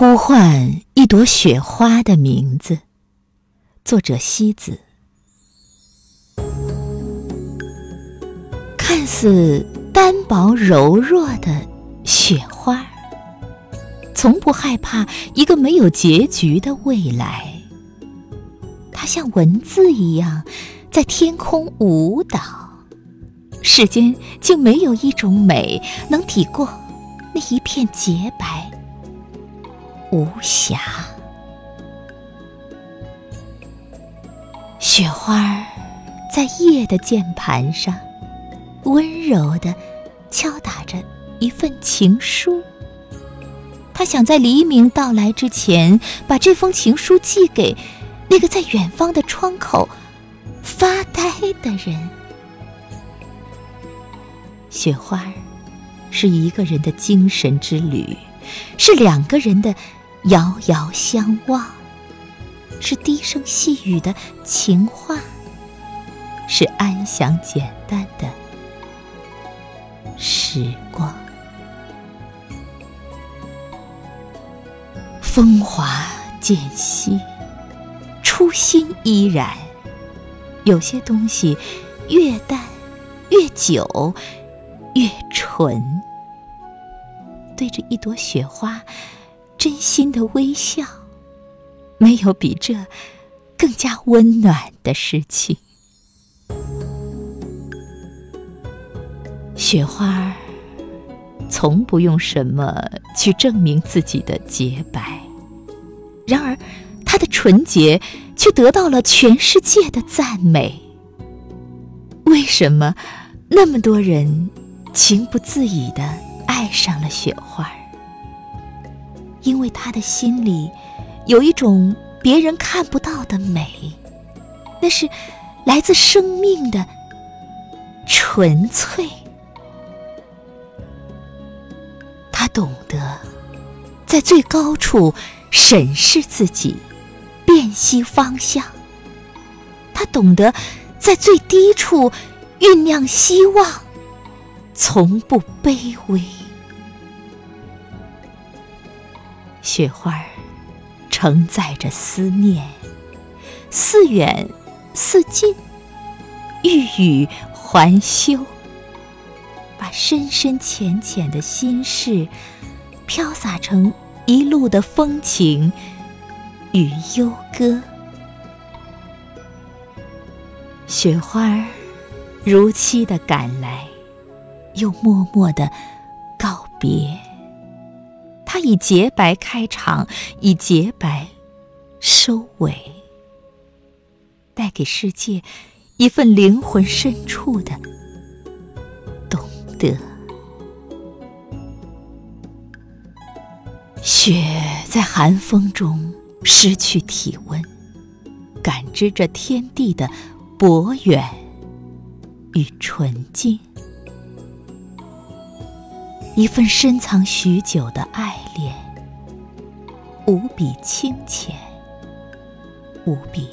呼唤一朵雪花的名字。作者西子。看似单薄柔弱的雪花，从不害怕一个没有结局的未来。它像文字一样，在天空舞蹈。世间竟没有一种美能抵过那一片洁白。无瑕，雪花在夜的键盘上温柔的敲打着一份情书。他想在黎明到来之前，把这封情书寄给那个在远方的窗口发呆的人。雪花是一个人的精神之旅，是两个人的。遥遥相望，是低声细语的情话，是安详简单的时光。风华渐息，初心依然。有些东西越淡越久越纯。对着一朵雪花。真心的微笑，没有比这更加温暖的事情。雪花从不用什么去证明自己的洁白，然而它的纯洁却得到了全世界的赞美。为什么那么多人情不自已的爱上了雪花？因为他的心里有一种别人看不到的美，那是来自生命的纯粹。他懂得在最高处审视自己，辨析方向；他懂得在最低处酝酿希望，从不卑微。雪花儿承载着思念，似远似近，欲语还休，把深深浅浅的心事飘洒成一路的风情与幽歌。雪花儿如期的赶来，又默默的告别。以洁白开场，以洁白收尾，带给世界一份灵魂深处的懂得。雪在寒风中失去体温，感知着天地的博远与纯净。一份深藏许久的爱恋，无比清浅，无比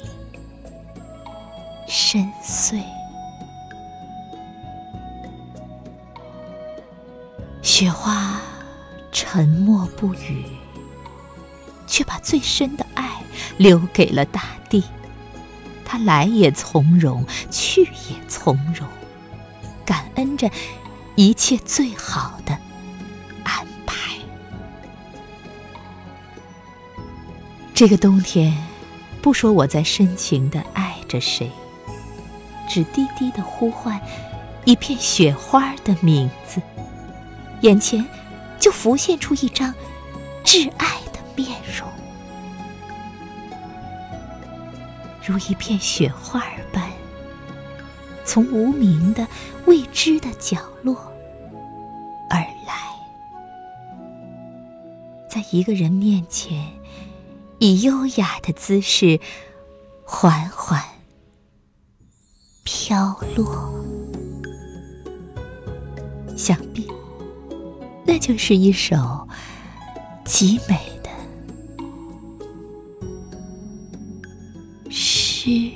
深邃。雪花沉默不语，却把最深的爱留给了大地。它来也从容，去也从容，感恩着一切最好的。这个冬天，不说我在深情的爱着谁，只低低的呼唤一片雪花的名字，眼前就浮现出一张挚爱的面容，如一片雪花般，从无名的未知的角落而来，在一个人面前。以优雅的姿势缓缓飘落，想必那就是一首极美的诗。